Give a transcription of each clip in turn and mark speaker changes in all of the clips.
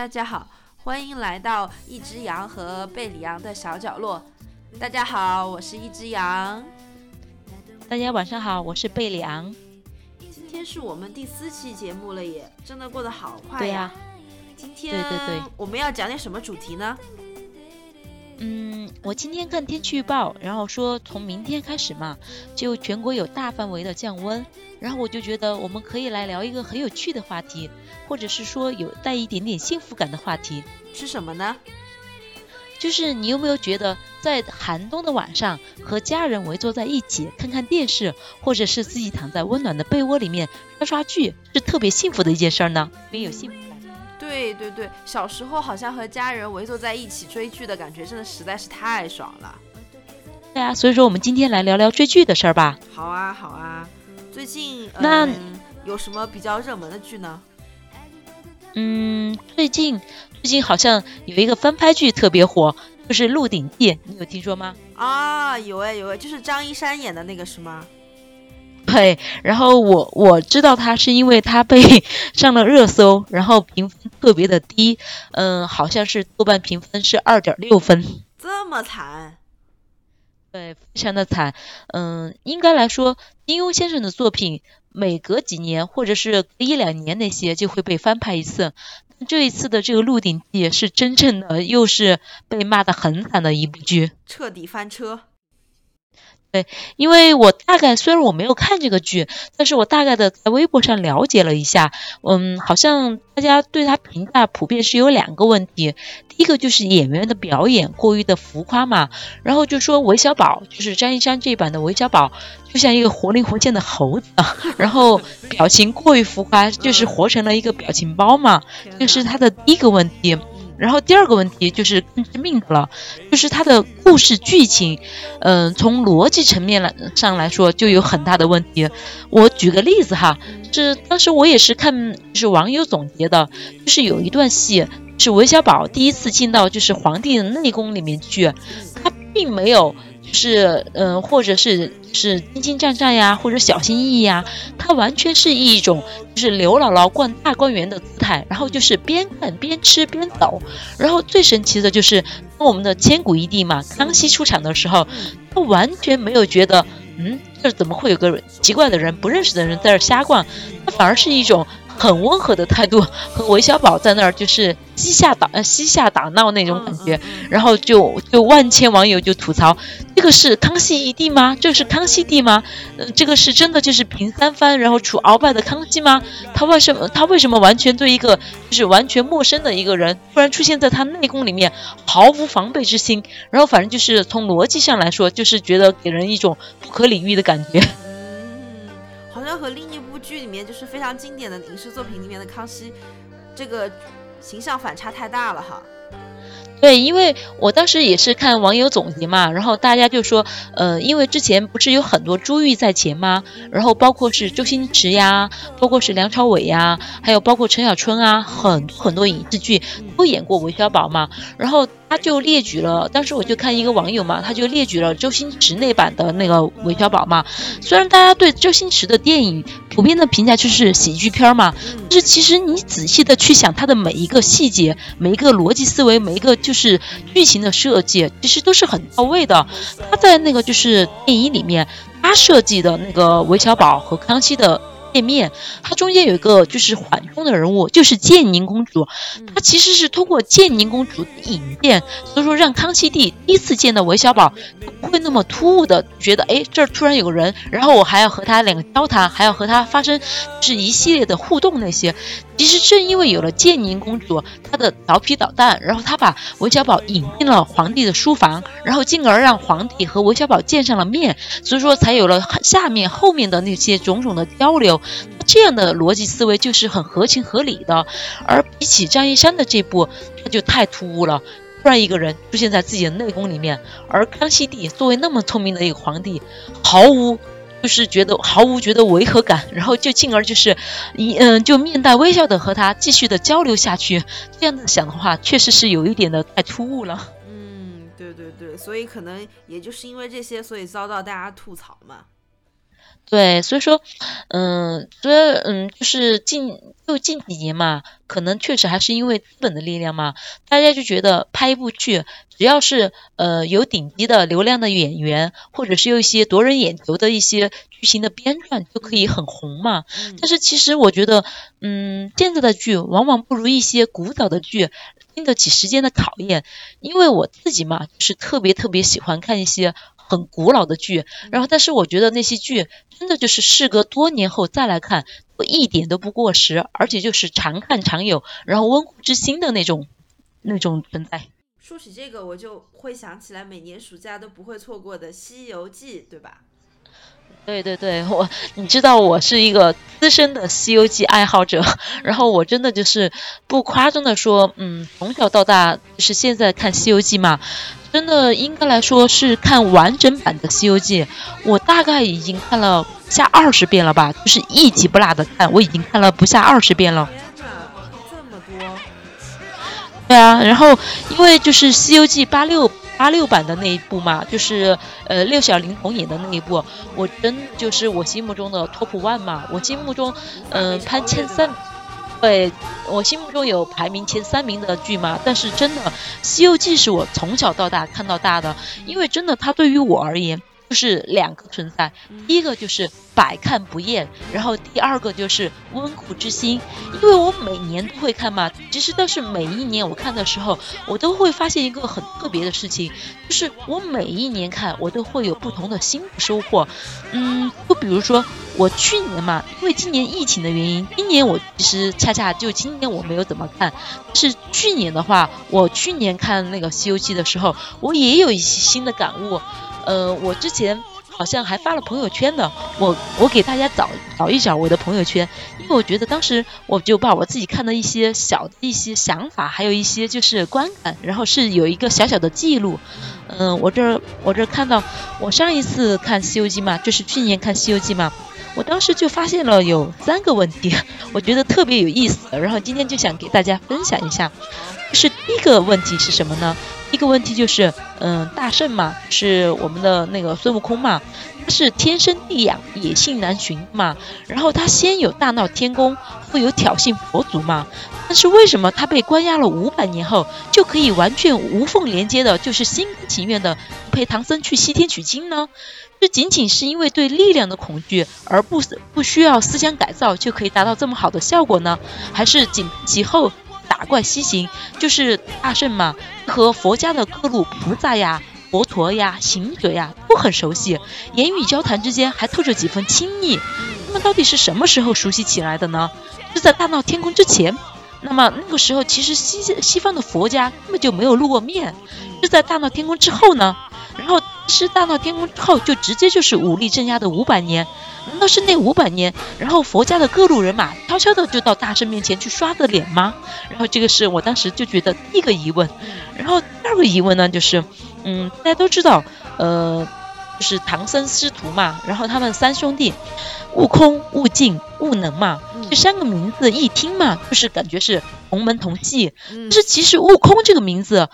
Speaker 1: 大家好，欢迎来到一只羊和贝里昂的小角落。大家好，我是一只羊。
Speaker 2: 大家晚上好，我是贝里昂。
Speaker 1: 今天是我们第四期节目了耶，真的过得好快
Speaker 2: 呀。
Speaker 1: 今天
Speaker 2: 对对对，
Speaker 1: 我们要讲点什么主题呢？
Speaker 2: 嗯，我今天看天气预报，然后说从明天开始嘛，就全国有大范围的降温，然后我就觉得我们可以来聊一个很有趣的话题，或者是说有带一点点幸福感的话题。
Speaker 1: 是什么呢？
Speaker 2: 就是你有没有觉得在寒冬的晚上和家人围坐在一起看看电视，或者是自己躺在温暖的被窝里面刷刷剧，是特别幸福的一件事儿呢？没有幸福。
Speaker 1: 对对对，小时候好像和家人围坐在一起追剧的感觉，真的实在是太爽了。
Speaker 2: 对啊，所以说我们今天来聊聊追剧的事儿吧。
Speaker 1: 好啊，好啊。最近
Speaker 2: 那
Speaker 1: 有什么比较热门的剧呢？
Speaker 2: 嗯，最近最近好像有一个翻拍剧特别火，就是《鹿鼎记》，你有听说吗？
Speaker 1: 啊，有哎有哎，就是张一山演的那个是吗？
Speaker 2: 对，然后我我知道他是因为他被 上了热搜，然后评分特别的低，嗯，好像是豆瓣评分是二点六分，
Speaker 1: 这么惨？
Speaker 2: 对，非常的惨。嗯，应该来说，金庸先生的作品每隔几年或者是一两年那些就会被翻拍一次，这一次的这个《鹿鼎记》是真正的又是被骂的很惨的一部剧，
Speaker 1: 彻底翻车。
Speaker 2: 对，因为我大概虽然我没有看这个剧，但是我大概的在微博上了解了一下，嗯，好像大家对他评价普遍是有两个问题，第一个就是演员的表演过于的浮夸嘛，然后就说韦小宝就是张一山这版的韦小宝就像一个活灵活现的猴子，然后表情过于浮夸，就是活成了一个表情包嘛，这是他的第一个问题。然后第二个问题就是更致命的了，就是它的故事剧情，嗯，从逻辑层面来上来说就有很大的问题。我举个例子哈，是当时我也是看就是网友总结的，就是有一段戏是韦小宝第一次进到就是皇帝的内宫里面去，他并没有。是，嗯，或者是是兢兢战战呀，或者小心翼翼呀，他完全是一种就是刘姥姥逛大观园的姿态，然后就是边看边吃边走，然后最神奇的就是我们的千古一帝嘛，康熙出场的时候，他完全没有觉得，嗯，这怎么会有个奇怪的人，不认识的人在这瞎逛，他反而是一种。很温和的态度，和韦小宝在那儿就是嬉下打呃嬉下打闹那种感觉，然后就就万千网友就吐槽，这个是康熙一帝吗？这是康熙帝吗？呃，这个是真的就是平三藩然后除鳌拜的康熙吗？他为什么他为什么完全对一个就是完全陌生的一个人突然出现在他内宫里面毫无防备之心？然后反正就是从逻辑上来说，就是觉得给人一种不可理喻的感觉。
Speaker 1: 嗯好像和另一部剧里面就是非常经典的影视作品里面的康熙，这个形象反差太大了哈。
Speaker 2: 对，因为我当时也是看网友总结嘛，然后大家就说，呃，因为之前不是有很多珠玉在前吗？然后包括是周星驰呀，包括是梁朝伟呀，还有包括陈小春啊，很多很多影视剧都演过韦小宝嘛，然后。他就列举了，当时我就看一个网友嘛，他就列举了周星驰那版的那个韦小宝嘛。虽然大家对周星驰的电影普遍的评价就是喜剧片嘛，但是其实你仔细的去想他的每一个细节、每一个逻辑思维、每一个就是剧情的设计，其实都是很到位的。他在那个就是电影里面，他设计的那个韦小宝和康熙的。见面，它中间有一个就是缓冲的人物，就是建宁公主。她其实是通过建宁公主的引荐，所以说让康熙帝第一次见到韦小宝，不会那么突兀的觉得，哎，这儿突然有个人，然后我还要和他两个交谈，还要和他发生是一系列的互动那些。其实正因为有了建宁公主，她的调皮捣蛋，然后她把韦小宝引进了皇帝的书房，然后进而让皇帝和韦小宝见上了面，所以说才有了下面后面的那些种种的交流。这样的逻辑思维就是很合情合理的。而比起张一山的这部，他就太突兀了，突然一个人出现在自己的内宫里面，而康熙帝作为那么聪明的一个皇帝，毫无。就是觉得毫无觉得违和感，然后就进而就是一嗯就面带微笑的和他继续的交流下去。这样子想的话，确实是有一点的太突兀了。
Speaker 1: 嗯，对对对，所以可能也就是因为这些，所以遭到大家吐槽嘛。
Speaker 2: 对，所以说，嗯，所以嗯，就是近就近几年嘛，可能确实还是因为资本的力量嘛，大家就觉得拍一部剧，只要是呃有顶级的流量的演员，或者是有一些夺人眼球的一些剧情的编撰，就可以很红嘛。但是其实我觉得，嗯，现在的剧往往不如一些古早的剧。经得起时间的考验，因为我自己嘛，就是特别特别喜欢看一些很古老的剧，然后但是我觉得那些剧真的就是事隔多年后再来看，一点都不过时，而且就是常看常有，然后温故知新的那种那种存在。
Speaker 1: 说起这个，我就会想起来每年暑假都不会错过的《西游记》，对吧？
Speaker 2: 对对对，我你知道我是一个资深的《西游记》爱好者，然后我真的就是不夸张的说，嗯，从小到大就是现在看《西游记》嘛，真的应该来说是看完整版的《西游记》，我大概已经看了不下二十遍了吧，就是一集不落的看，我已经看了不下二十遍了。
Speaker 1: 这么多！
Speaker 2: 对啊，然后因为就是《西游记》八六。八六版的那一部嘛，就是呃六小龄童演的那一部，我真就是我心目中的 top one 嘛，我心目中嗯排前三，对我心目中有排名前三名的剧嘛，但是真的《西游记》是我从小到大看到大的，因为真的它对于我而言。就是两个存在，第一个就是百看不厌，然后第二个就是温故知新。因为我每年都会看嘛，其实但是每一年我看的时候，我都会发现一个很特别的事情，就是我每一年看，我都会有不同的新的收获。嗯，就比如说我去年嘛，因为今年疫情的原因，今年我其实恰恰就今年我没有怎么看，是去年的话，我去年看那个《西游记》的时候，我也有一些新的感悟。呃，我之前好像还发了朋友圈呢，我我给大家找找一找我的朋友圈，因为我觉得当时我就把我自己看的一些小的一些想法，还有一些就是观感，然后是有一个小小的记录。嗯，我这我这看到我上一次看《西游记》嘛，就是去年看《西游记》嘛，我当时就发现了有三个问题，我觉得特别有意思，然后今天就想给大家分享一下。是第一个问题是什么呢？一个问题就是，嗯，大圣嘛，是我们的那个孙悟空嘛，他是天生地养，野性难寻嘛。然后他先有大闹天宫，后有挑衅佛祖嘛。但是为什么他被关押了五百年后，就可以完全无缝连接的，就是心甘情愿的陪唐僧去西天取经呢？这仅仅是因为对力量的恐惧，而不不需要思想改造就可以达到这么好的效果呢？还是紧其后？打怪西行就是大圣嘛，和佛家的各路菩萨呀、佛陀呀、行者呀都很熟悉，言语交谈之间还透着几分亲密。那么到底是什么时候熟悉起来的呢？是在大闹天宫之前。那么那个时候其实西西方的佛家根本就没有露过面。是在大闹天宫之后呢？然后是大闹天宫之后就直接就是武力镇压的五百年。难道是那五百年，然后佛家的各路人马悄悄的就到大圣面前去刷的脸吗？然后这个是我当时就觉得第一个疑问。然后第二个疑问呢，就是，嗯，大家都知道，呃，就是唐僧师徒嘛，然后他们三兄弟，悟空、悟净、悟能嘛，这三个名字一听嘛，就是感觉是同门同系。但是其实悟空这个名字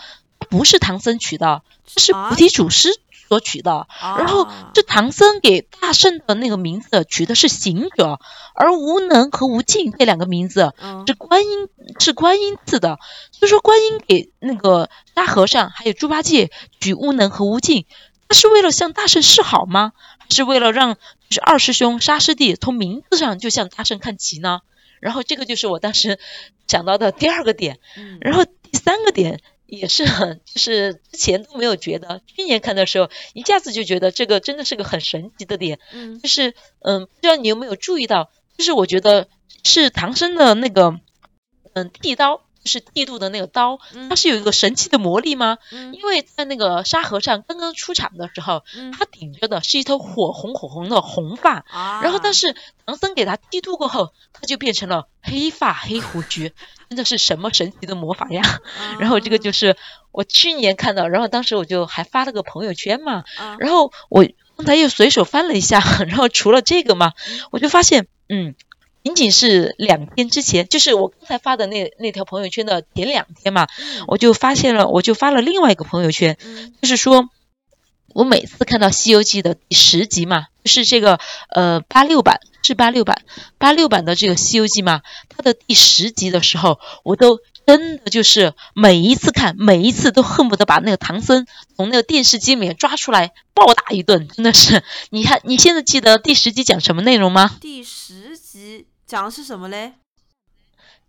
Speaker 2: 不是唐僧取的，是菩提祖师。所取的，然后这唐僧给大圣的那个名字取的是行者，而无能和无尽这两个名字是观音是观音赐的，所以说观音给那个沙和尚还有猪八戒取无能和无尽，他是为了向大圣示好吗？还是为了让就是二师兄沙师弟从名字上就向大圣看齐呢？然后这个就是我当时想到的第二个点，然后第三个点。也是很，就是之前都没有觉得，去年看的时候，一下子就觉得这个真的是个很神奇的点。嗯，就是嗯，不知道你有没有注意到，就是我觉得是唐僧的那个嗯剃刀，就是剃度的那个刀，它是有一个神奇的魔力吗？嗯，因为在那个沙和尚刚刚出场的时候，他顶着的是一头火红火红的红发，然后但是唐僧给他剃度过后，他就变成了黑发黑胡须。真的是什么神奇的魔法呀！然后这个就是我去年看到，然后当时我就还发了个朋友圈嘛。然后我刚才又随手翻了一下，然后除了这个嘛，我就发现，嗯，仅仅是两天之前，就是我刚才发的那那条朋友圈的前两天嘛，我就发现了，我就发了另外一个朋友圈，就是说我每次看到《西游记》的第十集嘛，就是这个呃八六版。是八六版，八六版的这个《西游记》嘛，它的第十集的时候，我都真的就是每一次看，每一次都恨不得把那个唐僧从那个电视机里面抓出来暴打一顿，真的是。你看，你现在记得第十集讲什么内容吗？
Speaker 1: 第十集讲的是什么嘞？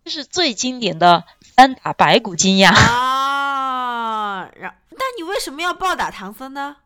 Speaker 2: 就是最经典的三打白骨精呀。
Speaker 1: 啊，然，但你为什么要暴打唐僧呢？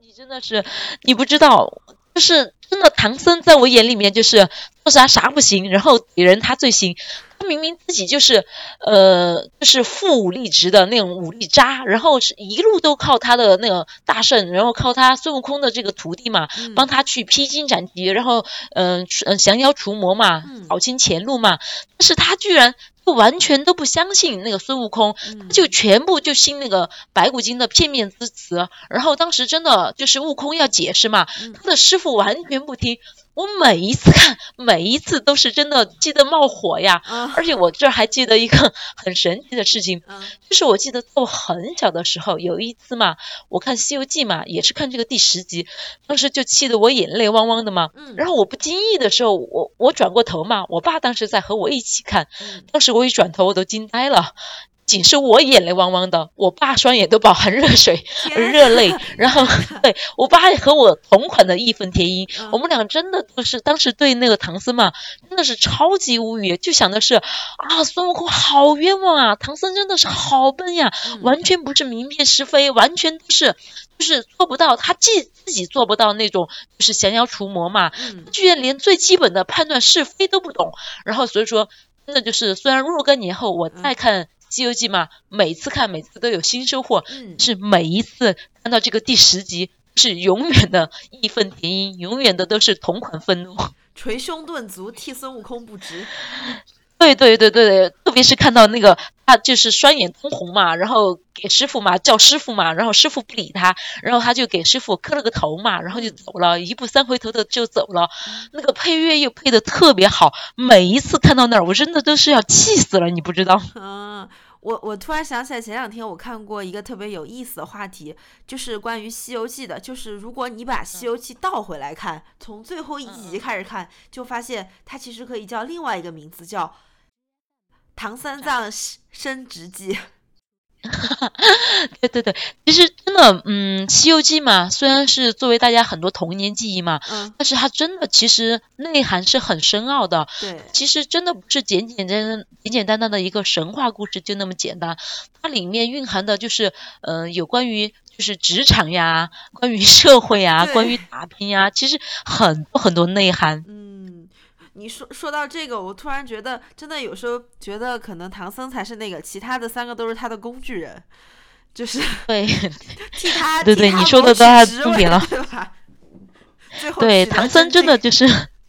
Speaker 2: 你真的是，你不知道。就是真的，唐僧在我眼里面就是做啥啥不行，然后别人他最行。他明明自己就是，呃，就是副武力值的那种武力渣，然后是一路都靠他的那个大圣，然后靠他孙悟空的这个徒弟嘛，帮他去披荆斩棘，然后嗯嗯降妖除魔嘛，扫清前路嘛。但是他居然。就完全都不相信那个孙悟空，就全部就信那个白骨精的片面之词。然后当时真的就是悟空要解释嘛，他的师傅完全不听。我每一次看，每一次都是真的记得冒火呀！而且我这还记得一个很神奇的事情，就是我记得在我很小的时候，有一次嘛，我看《西游记》嘛，也是看这个第十集，当时就气得我眼泪汪汪的嘛。然后我不经意的时候，我我转过头嘛，我爸当时在和我一起看，当时我一转头我都惊呆了。仅是我眼泪汪汪的，我爸双眼都饱含热水、热泪，然后 对我爸和我同款的义愤填膺，我们俩真的都是当时对那个唐僧嘛，真的是超级无语，就想的是啊，孙悟空好冤枉啊，唐僧真的是好笨呀，完全不是明辨是非，完全都是就是做不到，他既自己做不到那种就是降妖除魔嘛，居然连最基本的判断是非都不懂，然后所以说真的就是虽然若干年后我再看。《西游记》嘛，每次看每次都有新收获，是每一次看到这个第十集，是永远的义愤填膺，永远的都是同款愤怒，
Speaker 1: 捶胸顿足，替孙悟空不值。
Speaker 2: 对对对对对，特别是看到那个他就是双眼通红嘛，然后给师傅嘛叫师傅嘛，然后师傅不理他，然后他就给师傅磕了个头嘛，然后就走了，一步三回头的就走了。那个配乐又配的特别好，每一次看到那儿，我真的都是要气死了，你不知道。
Speaker 1: 嗯，我我突然想起来，前两天我看过一个特别有意思的话题，就是关于《西游记》的，就是如果你把《西游记》倒回来看，从最后一集开始看，就发现它其实可以叫另外一个名字，叫。唐三藏升职记，
Speaker 2: 对对对，其实真的，嗯，《西游记》嘛，虽然是作为大家很多童年记忆嘛，嗯，但是它真的其实内涵是很深奥的。
Speaker 1: 对，
Speaker 2: 其实真的不是简简单单、简简单单的一个神话故事就那么简单，它里面蕴含的就是，呃，有关于就是职场呀，关于社会呀，关于打拼呀，其实很多很多内涵。
Speaker 1: 你说说到这个，我突然觉得，真的有时候觉得可能唐僧才是那个，其他的三个都是他的工具人，就是
Speaker 2: 对
Speaker 1: 替他
Speaker 2: 对对，你说的都太重点了，
Speaker 1: 对吧？
Speaker 2: 对唐僧真的就是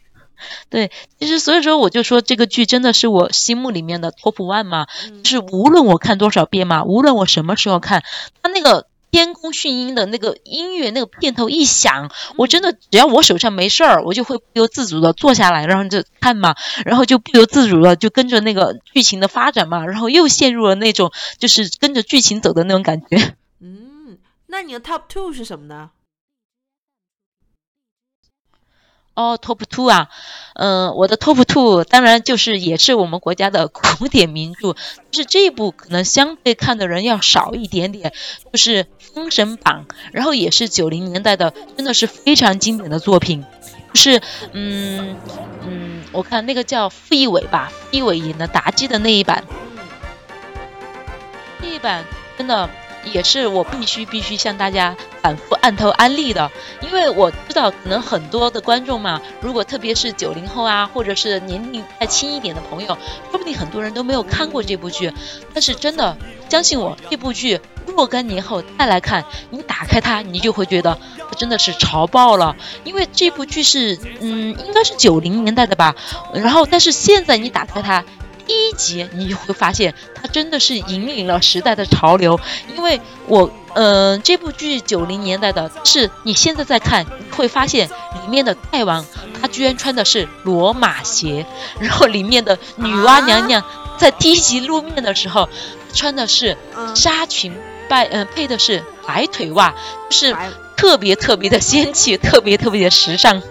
Speaker 2: 对，其实所以说我就说这个剧真的是我心目里面的 top one 嘛，就是无论我看多少遍嘛，无论我什么时候看，他那个。天宫迅音的那个音乐，那个片头一响，我真的只要我手上没事儿，我就会不由自主的坐下来，然后就看嘛，然后就不由自主的就跟着那个剧情的发展嘛，然后又陷入了那种就是跟着剧情走的那种感觉。
Speaker 1: 嗯，那你的 top two 是什么呢？
Speaker 2: 哦，top two 啊，嗯，我的 top two 当然就是也是我们国家的古典名著，就是这一部可能相对看的人要少一点点，就是《封神榜》，然后也是九零年代的，真的是非常经典的作品，就是嗯嗯，我看那个叫傅艺伟吧，傅艺伟演的妲己的那一版，那一版真的。也是我必须必须向大家反复按头安利的，因为我知道可能很多的观众嘛，如果特别是九零后啊，或者是年龄再轻一点的朋友，说不定很多人都没有看过这部剧。但是真的，相信我，这部剧若干年后再来看，你打开它，你就会觉得真的是潮爆了。因为这部剧是，嗯，应该是九零年代的吧。然后，但是现在你打开它。第一集你就会发现，它真的是引领了时代的潮流。因为我，嗯，这部剧九零年代的，是你现在在看，你会发现里面的大王他居然穿的是罗马鞋，然后里面的女娲娘娘在第一集露面的时候穿的是纱裙，拜嗯配的是白腿袜，就是特别特别的仙气，特别特别的时尚。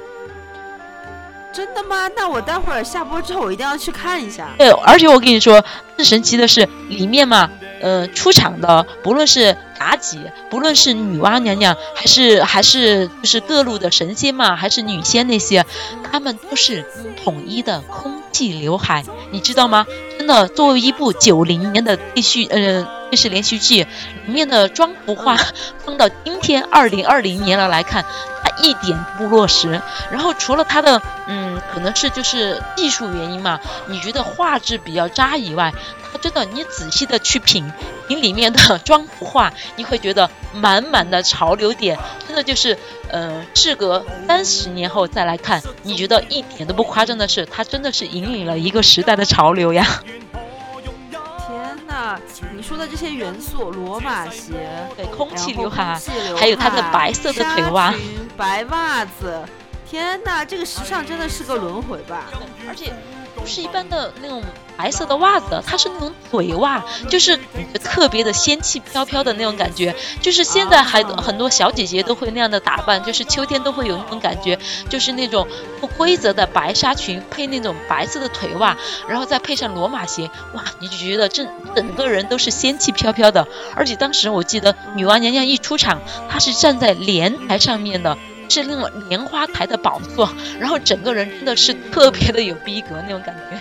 Speaker 1: 真的吗？那我待会儿下播之后，我一定要去看一下。
Speaker 2: 对，而且我跟你说，更神奇的是里面嘛，呃，出场的不论是妲己，不论是女娲娘娘，还是还是就是各路的神仙嘛，还是女仙那些，他们都是统一的空气刘海，你知道吗？真的，作为一部九零年的电视呃电视连续剧，里面的妆服化放到今天二零二零年了来看，它一点不落实。然后除了它的嗯，可能是就是技术原因嘛，你觉得画质比较渣以外，它真的你仔细的去品品里面的妆服化，你会觉得满满的潮流点，真的就是呃，事隔三十年后再来看，你觉得一点都不夸张的是，它真的是引领了一个时代的潮流呀。
Speaker 1: 你说的这些元素，罗马鞋，
Speaker 2: 对，空气刘
Speaker 1: 海，
Speaker 2: 海，还有他的白色的腿袜
Speaker 1: 白袜子。天哪，这个时尚真的是个轮回吧？
Speaker 2: 而且不是一般的那种白色的袜子，它是那种腿袜，就是特别的仙气飘飘的那种感觉。就是现在还很多小姐姐都会那样的打扮，就是秋天都会有那种感觉，就是那种不规则的白纱裙配那种白色的腿袜，然后再配上罗马鞋，哇，你就觉得整整个人都是仙气飘飘的。而且当时我记得女娲娘娘一出场，她是站在莲台上面的。是那种莲花台的宝座，然后整个人真的是特别的有逼格那种感觉。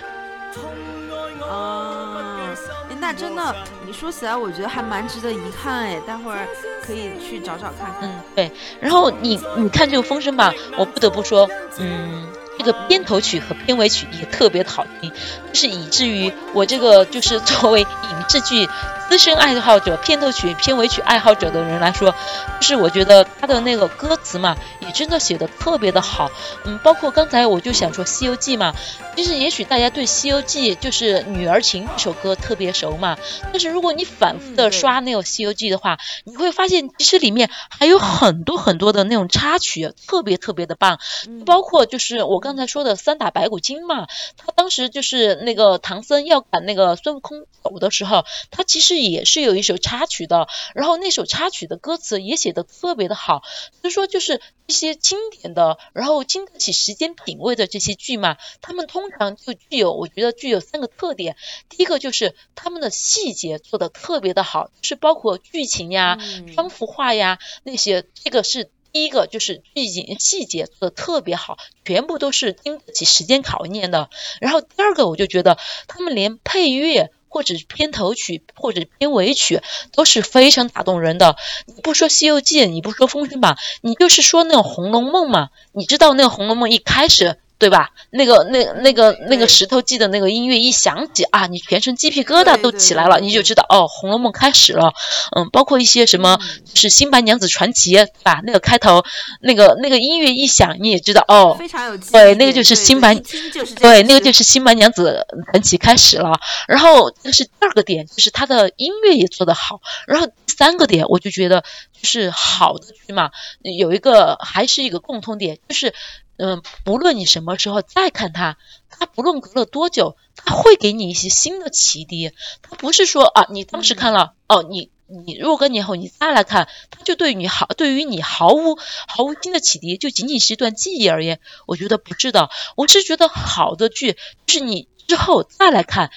Speaker 1: 啊，诶那真的，你说起来，我觉得还蛮值得一看哎，待会儿可以去找找看看。
Speaker 2: 嗯，对。然后你你看这个《封神榜》，我不得不说，嗯，这个片头曲和片尾曲也特别的好听，就是以至于我这个就是作为影视剧资深爱好者、片头曲、片尾曲爱好者的人来说，就是我觉得他的那个歌词嘛，也真的写的特别的好。嗯，包括刚才我就想说《西游记》嘛，其实也许大家对《西游记》就是《女儿情》这首歌特别熟嘛，但是如果你反复的刷那个《西游记》的话，你会发现其实里面还有很多很多的那种插曲，特别特别的棒。
Speaker 1: 嗯
Speaker 2: 包括就是我刚才说的三打白骨精嘛，他当时就是那个唐僧要赶那个孙悟空走的时候，他其实也是有一首插曲的，然后那首插曲的歌词也写的特别的好，所以说就是一些经典的，然后经得起时间品味的这些剧嘛，他们通常就具有我觉得具有三个特点，第一个就是他们的细节做的特别的好，就是包括剧情呀、
Speaker 1: 嗯
Speaker 2: 妆服化呀那些，这个是第一个，就是剧情细节做的特别好，全部都是经得起时间考验的。然后第二个，我就觉得他们连配乐。或者片头曲，或者片尾曲，都是非常打动人的。你不说《西游记》，你不说《封神榜》，你就是说那种《红楼梦》嘛。你知道那个《红楼梦》一开始，对吧？那个、那、那个、那个石头记的那个音乐一响起啊，你全身鸡皮疙瘩都起来了，你就知道哦，《红楼梦》开始了。嗯，包括一些什么
Speaker 1: 就
Speaker 2: 是《新白娘子传奇》，对吧？那个开头，那个那个音乐一响，你也知道哦，
Speaker 1: 非常有
Speaker 2: 对，那个就是新白
Speaker 1: 对，
Speaker 2: 那个就是《新白娘子传奇》开始了。然后这是第二个点，就是它的音乐也做得好。然后第三个点，我就觉得就是好的剧嘛，有一个还是一个共通点，就是嗯，不论你什么时候再看它，它不论隔了多久，它会给你一些新的启迪。它不是说啊，你当时看了、哦，你。你若干年后你再来看，它就对你好，对于你毫无毫无新的启迪，就仅仅是一段记忆而言，我觉得不是的。我是觉得好的剧，是你之后再来看，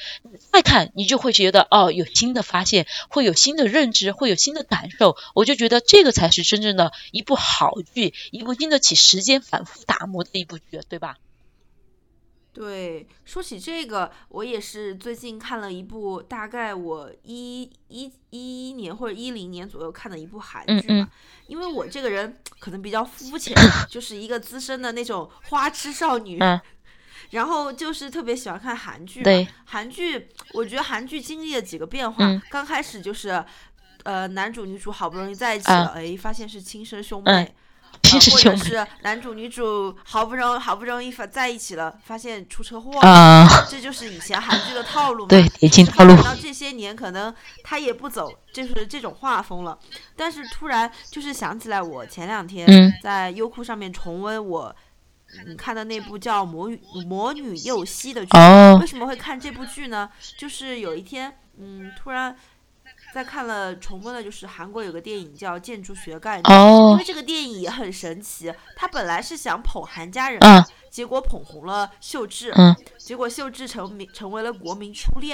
Speaker 2: 再看，你就会觉得哦，有新的发现，会有新的认知，会有新的感受。我就觉得这个才是真正的一部好剧，一部经得起时间反复打磨的一部剧，对吧？
Speaker 1: 对，说起这个，我也是最近看了一部，大概我一一一一年或者一零年左右看的一部韩剧嘛。
Speaker 2: 嗯嗯
Speaker 1: 因为我这个人可能比较肤浅，就是一个资深的那种花痴少女，
Speaker 2: 嗯
Speaker 1: 然后就是特别喜欢看韩剧。
Speaker 2: 对，
Speaker 1: 韩剧，我觉得韩剧经历了几个变化，
Speaker 2: 嗯
Speaker 1: 刚开始就是。呃，男主女主好不容易在一起
Speaker 2: 啊
Speaker 1: 了，哎，发现是亲生兄
Speaker 2: 嗯
Speaker 1: 妹，或者是男主女主好不容易好不容易发在一起了，发现出车祸了，
Speaker 2: 啊、
Speaker 1: 这就是以前韩剧的套路嘛。
Speaker 2: 对，已经套路
Speaker 1: 等。到这些年，可能他也不走，就是这种画风了。但是突然就是想起来，我前两天
Speaker 2: 嗯
Speaker 1: 在优酷上面重温我嗯看的那部叫《魔女魔女幼熙》的剧。
Speaker 2: 哦
Speaker 1: 为什么会看这部剧呢？就是有一天，嗯，突然在看了重温了，就是韩国有个电影叫《建筑学概念》。因
Speaker 2: 哦
Speaker 1: 为，这个电影也很神奇，他本来是想捧韩家人，
Speaker 2: 嗯
Speaker 1: 结果捧红了秀智，
Speaker 2: 嗯
Speaker 1: 结果秀智成名成为了国民初恋。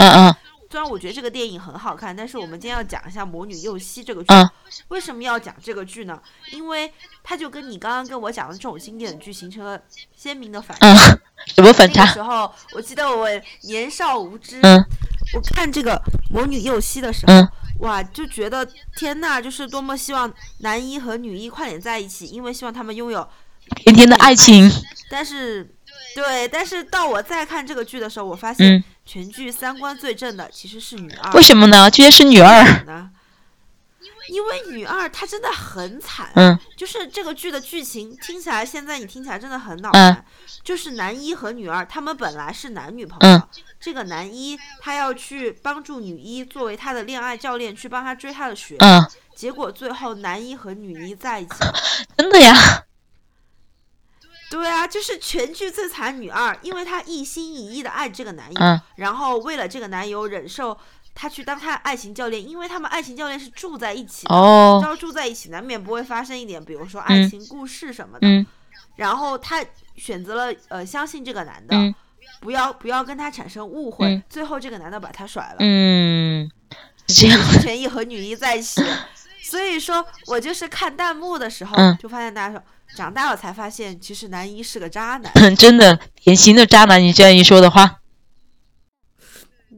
Speaker 1: 虽然我觉得这个电影很好看，但是我们今天要讲一下《魔女幼熙》这个剧。
Speaker 2: 嗯
Speaker 1: 为什么要讲这个剧呢？因为它就跟你刚刚跟我讲的这种经典的剧形成了鲜明的反差。
Speaker 2: 嗯，什么反
Speaker 1: 那个
Speaker 2: 差？
Speaker 1: 时候，我记得我年少无知，
Speaker 2: 嗯
Speaker 1: 我看这个《魔女幼熙》的时候，
Speaker 2: 嗯
Speaker 1: 哇，就觉得天呐，就是多么希望男一和女一快点在一起，因为希望他们拥有。
Speaker 2: 甜甜的爱情。
Speaker 1: 但是，对，但是到我再看这个剧的时候，我发现
Speaker 2: 嗯，
Speaker 1: 全剧三观最正的其实是女二。
Speaker 2: 为什么呢？居然是女二。
Speaker 1: 呢？因为女二她真的很惨，
Speaker 2: 嗯
Speaker 1: 就是这个剧的剧情听起来，现在你听起来真的很脑
Speaker 2: 嗯
Speaker 1: 残。就是男一和女二他们本来是男女朋友，
Speaker 2: 嗯
Speaker 1: 这个男一他要去帮助女一作为他的恋爱教练，去帮他追他的学，
Speaker 2: 嗯，
Speaker 1: 结果最后男一和女一在一起了。
Speaker 2: 真的呀。
Speaker 1: 对啊，就是全剧最惨女二，因为她一心一意的爱这个男友，
Speaker 2: 嗯
Speaker 1: 然后为了这个男友忍受她去当他的爱情教练，因为他们爱情教练是住在一起的。
Speaker 2: 哦
Speaker 1: 只。要住在一起，难免不会发生一点，比如说爱
Speaker 2: 嗯
Speaker 1: 情故事什么的。
Speaker 2: 嗯
Speaker 1: 然后她选择了呃相信这个男的，
Speaker 2: 嗯
Speaker 1: 不要不要跟他产生误会。
Speaker 2: 嗯
Speaker 1: 最后这个男的把她甩了，
Speaker 2: 嗯，是这样。
Speaker 1: 全一和女一在一起。所以说我就是看弹幕的时候，
Speaker 2: 嗯
Speaker 1: 就发现大家说，长大了才发现，其实男一是个渣男。
Speaker 2: 真的典型的渣男。你这样一说的话，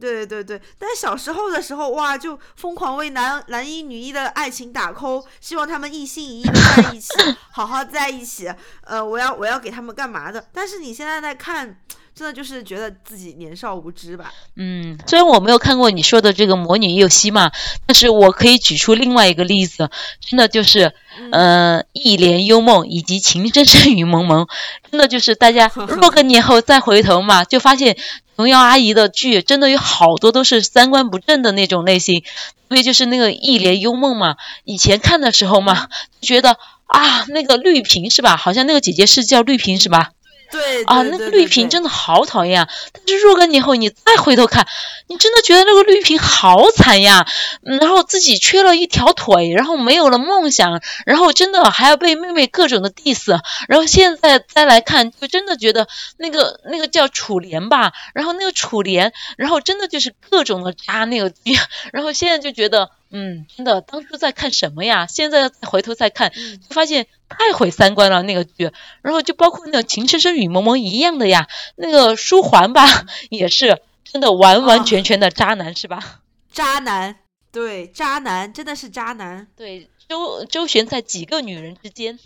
Speaker 1: 对对对，但小时候的时候，哇，就疯狂为男男一女一的爱情打 call，希望他们一心一意的在一起，好好在一起。呃，我要我要给他们干嘛的？但是你现在在看，真的就是觉得自己年少无知吧？
Speaker 2: 嗯，虽然我没有看过你说的这个《魔女幼熙》嘛，但是我可以举出另外一个例子，真的就是，呃，一帘幽梦以及情深深雨蒙蒙，真的就是大家 若干年后再回头嘛，就发现琼瑶阿姨的剧真的有好多都是三观不正的那种类型，所以就是那个一帘幽梦嘛，以前看的时候嘛，就觉得啊，那个绿萍是吧？好像那个姐姐是叫绿萍是吧？
Speaker 1: 对
Speaker 2: 啊，那个绿萍真的好讨厌啊！但是若干年后你再回头看，你真的觉得那个绿萍好惨呀，嗯然后自己缺了一条腿，然后没有了梦想，然后真的还要被妹妹各种的 diss，然后现在再来看，就真的觉得那个那个叫楚莲吧，然后那个楚莲，然后真的就是各种的渣那个剧，然后现在就觉得。嗯，真的，当初在看什么呀？现在再回头再看，就发现太毁三观了那个剧。然后就包括那个《情深深雨蒙蒙》一样的呀，那个书桓吧，也是真的完完全全的渣男，是吧？
Speaker 1: 渣男，对，渣男真的是渣男。
Speaker 2: 对，周周旋在几个女人之间。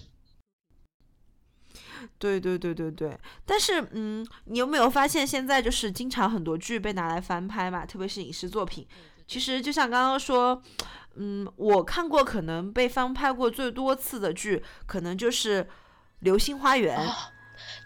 Speaker 1: 对对对对对，但是嗯，你有没有发现现在就是经常很多剧被拿来翻拍嘛，特别是影视作品。其实就像刚刚说，嗯，我看过可能被翻拍过最多次的剧，可能就是《流星花园》
Speaker 2: 哦。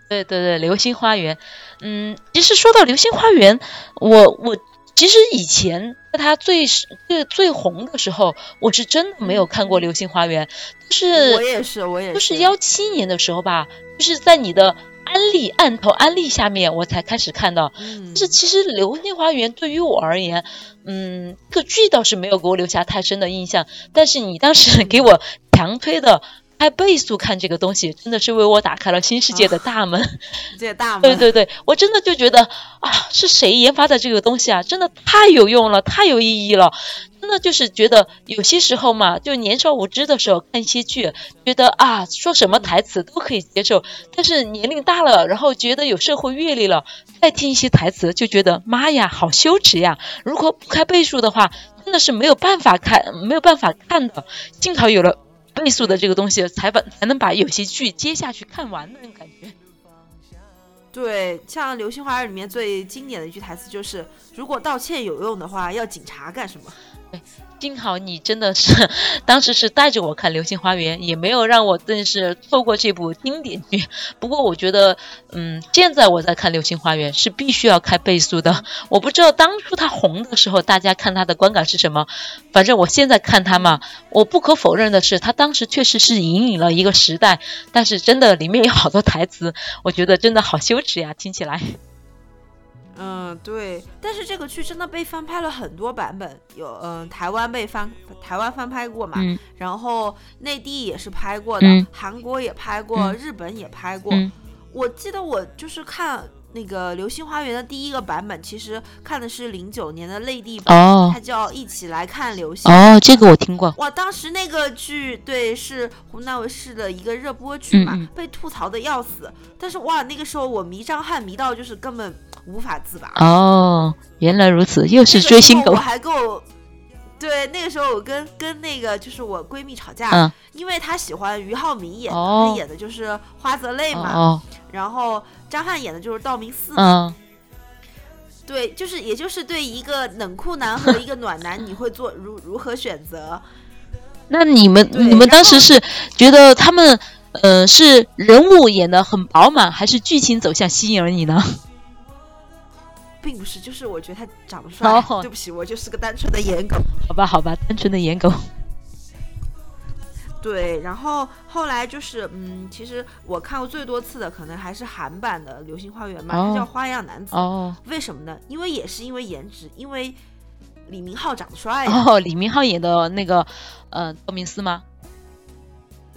Speaker 2: 对对对，《流星花园》。嗯，其实说到《流星花园》，我我其实以前在它最最最红的时候，我是真的没有看过《流星花园》，就是
Speaker 1: 我也是，我也是，
Speaker 2: 就是幺七年的时候吧，就是在你的安利案头安利下面，我才开始看到。
Speaker 1: 嗯
Speaker 2: 但是其实《流星花园》对于我而言，嗯，这个剧倒是没有给我留下太深的印象。但是你当时给我强推的开倍速看这个东西，真的是为我打开了新世界的大门。
Speaker 1: 这大门，
Speaker 2: 对对对，我真的就觉得啊，是谁研发的这个东西啊？真的太有用了，太有意义了。那就是觉得有些时候嘛，就年少无知的时候看一些剧，觉得啊说什么台词都可以接受，但是年龄大了，然后觉得有社会阅历了，再听一些台词就觉得妈呀，好羞耻呀！如果不开倍数的话，真的是没有办法看，没有办法看的。幸好有了倍速的这个东西，才把才能把有些剧接下去看完的那种感觉。
Speaker 1: 对，像《流星花园》里面最经典的一句台词就是：“如果道歉有用的话，要警察干什么？”
Speaker 2: 幸好你真的是 当时是带着我看《流星花园》，也没有让我真是错过这部经典剧。不过我觉得，嗯，现在我在看《流星花园》是必须要开倍速的。我不知道当初它红的时候，大家看它的观感是什么。反正我现在看它嘛，我不可否认的是，它当时确实是引领了一个时代。但是真的里面有好多台词，我觉得真的好羞耻呀，听起来。
Speaker 1: 嗯，对，但是这个剧真的被翻拍了很多版本，有嗯、台湾被翻台湾翻拍过嘛，
Speaker 2: 嗯。
Speaker 1: 然后内地也是拍过的，
Speaker 2: 嗯
Speaker 1: 韩国也拍过，
Speaker 2: 嗯
Speaker 1: 日本也拍过。
Speaker 2: 嗯。
Speaker 1: 我记得我就是看那个《流星花园》的第一个版本，其实看的是零九年的内地版，
Speaker 2: 哦
Speaker 1: 它叫《一起来看流星》。
Speaker 2: 哦，这个我听过。
Speaker 1: 哇，当时那个剧对是湖南卫视的一个热播剧嘛，
Speaker 2: 嗯嗯
Speaker 1: 被吐槽的要死。但是哇，那个时候我迷张翰迷到就是根本无法自拔。
Speaker 2: 哦，原来如此，又是追星狗
Speaker 1: 我。还跟我。对，那个时候我跟跟那个就是我闺蜜吵架，
Speaker 2: 嗯，
Speaker 1: 因为她喜欢俞灏明演的，
Speaker 2: 哦
Speaker 1: 她演的就是花泽类嘛，
Speaker 2: 哦，
Speaker 1: 然后张翰演的就是道明寺嘛，
Speaker 2: 嗯，
Speaker 1: 对，就是也就是对一个冷酷男和一个暖男，你会做如如何选择？
Speaker 2: 那你们你们当时是觉得他们呃是人物演的很饱满，还是剧情走向吸引了你呢？
Speaker 1: 并不是，就是我觉得他长得帅。
Speaker 2: 哦
Speaker 1: 对不起，我就是个单纯的颜狗。
Speaker 2: 好吧，好吧，单纯的颜狗。
Speaker 1: 对，然后后来就是，嗯，其实我看过最多次的可能还是韩版的《流星花园》嘛，它叫《
Speaker 2: 哦
Speaker 1: 花样男子》。
Speaker 2: 哦
Speaker 1: 为什么呢？因为也是因为颜值，因为李明浩长得帅呀。
Speaker 2: 哦，李明浩演的那个呃道明寺吗？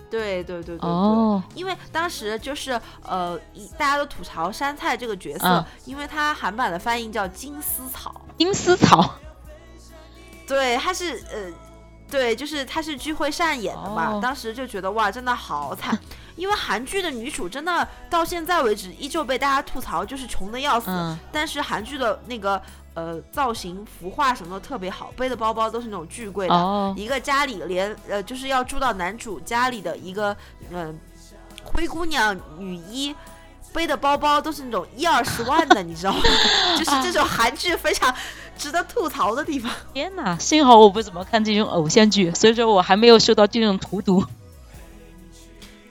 Speaker 1: 对对对对对。
Speaker 2: 哦
Speaker 1: 因为当时就是呃，大家都吐槽杉菜这个角色，
Speaker 2: 嗯
Speaker 1: 因为他韩版的翻译叫金丝草，
Speaker 2: 金丝草。
Speaker 1: 对，他是呃，对，就是他是具惠善演的嘛，
Speaker 2: 哦
Speaker 1: 当时就觉得哇，真的好惨，因为韩剧的女主真的到现在为止依旧被大家吐槽，就是穷的要死，
Speaker 2: 嗯
Speaker 1: 但是韩剧的那个呃造型、服化什么的特别好，背的包包都是那种巨贵的，
Speaker 2: 哦
Speaker 1: 一个家里连呃就是要住到男主家里的一个嗯、呃灰姑娘女一。背的包包都是那种一二十万的，你知道吗？就是这种韩剧非常值得吐槽的地方。
Speaker 2: 天哪！幸好我不怎么看这种偶像剧，所以说我还没有受到这种荼毒。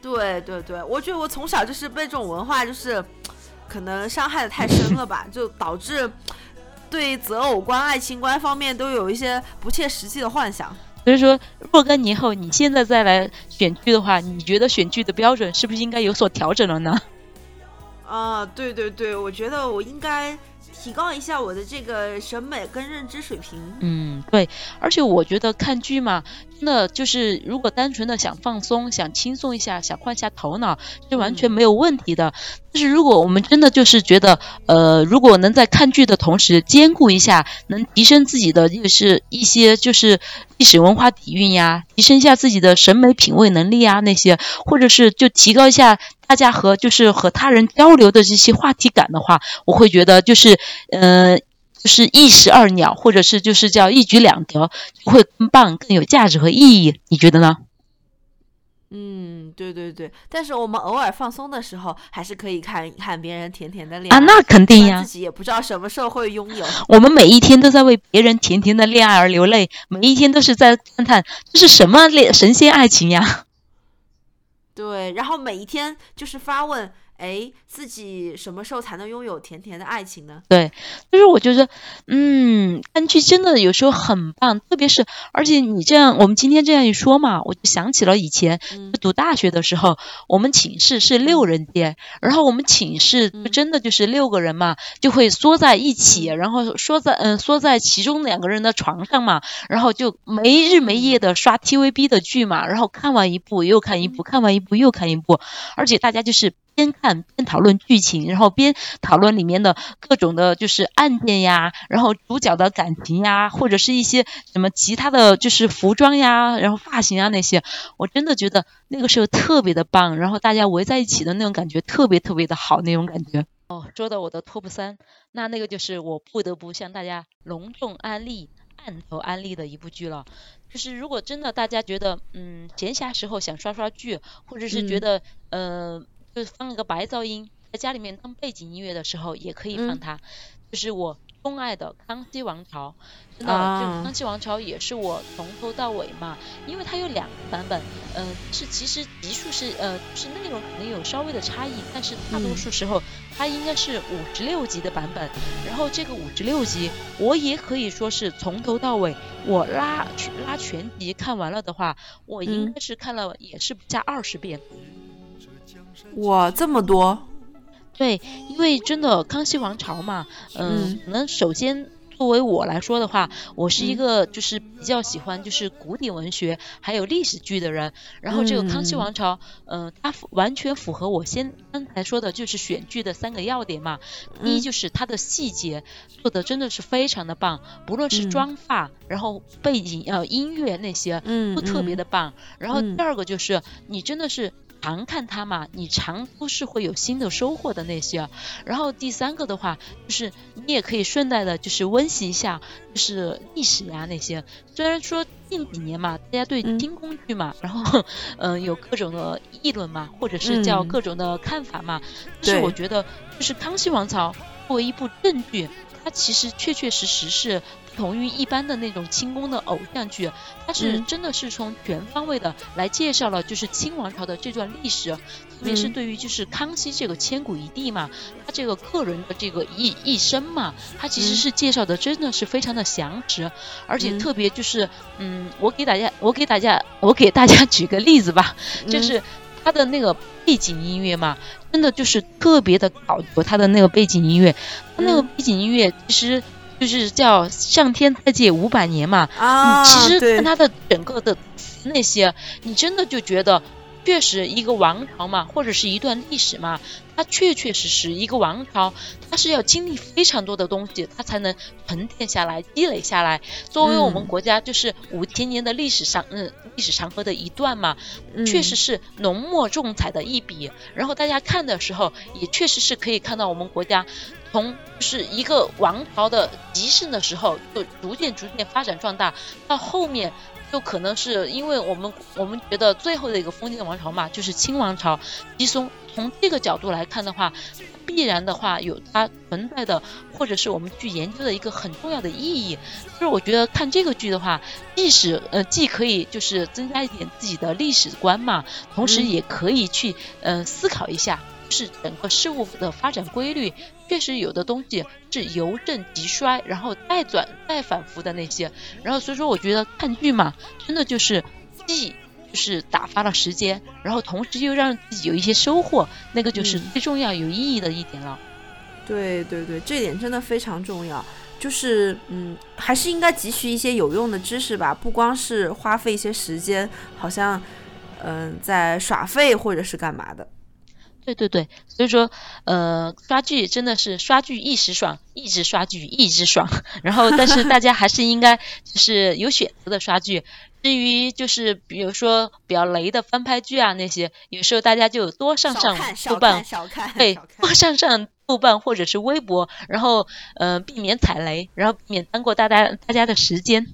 Speaker 1: 对对对，我觉得我从小就是被这种文化就是可能伤害的太深了吧，就导致对择偶观、爱情观方面都有一些不切实际的幻想。
Speaker 2: 所以说，若干年后你现在再来选剧的话，你觉得选剧的标准是不是应该有所调整了呢？
Speaker 1: 啊，对对对，我觉得我应该提高一下我的这个审美跟认知水平。
Speaker 2: 嗯，对，而且我觉得看剧嘛，的就是如果单纯的想放松、想轻松一下、想换下头脑，是完全没有问题的。但是如果我们真的就是觉得，呃，如果能在看剧的同时兼顾一下，能提升自己的就是一些就是历史文化底蕴呀，提升一下自己的审美品味能力啊那些，或者是就提高一下大家和就是和他人交流的这些话题感的话，我会觉得就是，嗯。就是一石二鸟，或者是就是叫一举两得，会更棒、更有价值和意义。你觉得呢？
Speaker 1: 嗯，对对对，但是我们偶尔放松的时候，还是可以看一看别人甜甜的恋爱
Speaker 2: 啊，那肯定呀
Speaker 1: 自。己也不知道什么时候会拥有。
Speaker 2: 我们每一天都在为别人甜甜的恋爱而流泪，每一天都是在赞叹这是什么恋神仙爱情呀？
Speaker 1: 对，然后每一天就是发问，哎，自己什么时候才能拥有甜甜的爱情呢？
Speaker 2: 对就是我觉得，嗯，看剧真的有时候很棒，特别是而且你这样，我们今天这样一说嘛，我就想起了以前
Speaker 1: 嗯
Speaker 2: 读大学的时候，我们寝室是六人间，然后我们寝室真的就是六个人嘛，就会缩在一起，然后缩在嗯缩在其中两个人的床上嘛，然后就没日没夜的刷 TVB 的剧嘛，然后看完一部又看一部，看完一部又看一部，而且大家就是边看边讨论剧情，然后边讨论里面的各种的就是案件呀，然后主角的感情呀，或者是一些什么其他的就是服装呀，然后发型啊那些，我真的觉得那个时候特别的棒，然后大家围在一起的那种感觉特别特别的好那种感觉。哦，说到我的 top 三，那那个就是我不得不向大家隆重安利、按头安利的一部剧了。就是如果真的大家觉得，嗯，闲暇时候想刷刷剧，或者是觉
Speaker 1: 嗯
Speaker 2: 得，呃，就是放一个白噪音，在家里面当背景音乐的时候，也可以放
Speaker 1: 嗯
Speaker 2: 它。就是我钟爱的《康熙王朝》，真的，这个
Speaker 1: 啊《
Speaker 2: 康熙王朝》也是我从头到尾嘛，因为它有两个版本，呃，是其实集数是呃，就是内容可能有稍微的差异，但是大多
Speaker 1: 嗯
Speaker 2: 数时候它应该是五十六集的版本。然后这个五十六集，我也可以说是从头到尾，我拉全拉全集看完了的话，我应
Speaker 1: 嗯
Speaker 2: 该是看了也是不下二十遍。
Speaker 1: 哇，这么多，
Speaker 2: 对，因为真的康熙王朝嘛，嗯，
Speaker 1: 嗯
Speaker 2: 可能首先作为我来说的话，我是一个就是比较喜欢就是古典文学还有历史剧的人。然后这个《康熙王朝》，嗯，它完全符合我先刚才说的，就是选剧的三个要点嘛。第一就是它的细节做的真的是非常的棒，不论是妆发，然后背景呃音乐那些，都特别的棒。然后第二个就是你真的是。常看它嘛，你常都是会有新的收获的那些。然后第三个的话，就是你也可以顺带的，就是温习一下，就是历史呀那些。虽然说近几年嘛，大家对清宫剧嘛，然后嗯 有各种的议论嘛，或者是叫各种的看法嘛，但是我觉得，就是康熙王朝作为一部正剧，它其实确确实实是。同于一般的那种清宫的偶像剧，它是真的是从全方位的来介绍了就是清王朝的这段历史，特别是对于就是康熙这个千古一帝嘛，他这个个人的这个一一生嘛，他其实是介绍的真的是非常的详实，而且特别就是嗯，我给大家我给大家我给大家举个例子吧，就是他的那个背景音乐嘛，真的就是特别的考究，他的那个背景音乐，他那个背景音乐其实。就是叫上天再借五百年嘛，
Speaker 1: 啊，
Speaker 2: 其实看他的整个的那些，你真的就觉得，确实一个王朝嘛，或者是一段历史嘛，它确确实实一个王朝，它是要经历非常多的东西，它才能沉淀下来、积累下来。作为我们国家就是五千年的历史上，嗯，历史长河的一段嘛，确实是浓墨重彩的一笔。然后大家看的时候，也确实是可以看到我们国家。从是一个王朝的极盛的时候，就逐渐逐渐发展壮大，到后面就可能是因为我们我们觉得最后的一个封建王朝嘛，就是清王朝稀松。从这个角度来看的话，必然的话有它存在的，或者是我们去研究的一个很重要的意义。就是我觉得看这个剧的话，历史呃既可以就是增加一点自己的历史观嘛，同时也可以去嗯思考一下。是整个事物的发展规律，确实有的东西是由盛及衰，然后再转再反复的那些，然后所以说我觉得看剧嘛，真的就是既就是打发了时间，然后同时又让自己有一些收获，那个就是最重要有意义的一点了。
Speaker 1: 对对对，这点真的非常重要，就是嗯，还是应该汲取一些有用的知识吧，不光是花费一些时间，好像嗯在耍废或者是干嘛的。
Speaker 2: 对对对，所以说，呃，刷剧真的是刷剧一时爽，一直刷剧一直爽。然后，但是大家还是应该就是有选择的刷剧。至于就是比如说比较雷的翻拍剧啊那些，有时候大家就多上上豆瓣，对，多上上豆瓣或者是微博，然后呃避免踩雷，然后避免耽过大家大家的时间。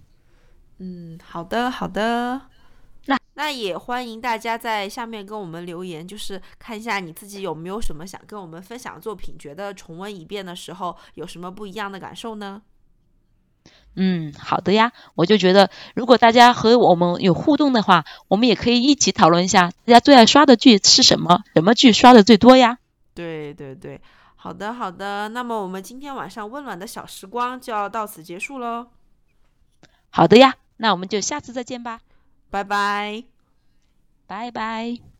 Speaker 1: 嗯，好的好的。那那也欢迎大家在下面跟我们留言，就是看一下你自己有没有什么想跟我们分享的作品，觉得重温一遍的时候有什么不一样的感受呢？
Speaker 2: 嗯，好的呀，我就觉得如果大家和我们有互动的话，我们也可以一起讨论一下大家最爱刷的剧是什么，什么剧刷的最多呀？
Speaker 1: 对对对，好的好的，那么我们今天晚上温暖的小时光就要到此结束喽。
Speaker 2: 好的呀，那我们就下次再见吧。
Speaker 1: 拜拜，
Speaker 2: 拜拜。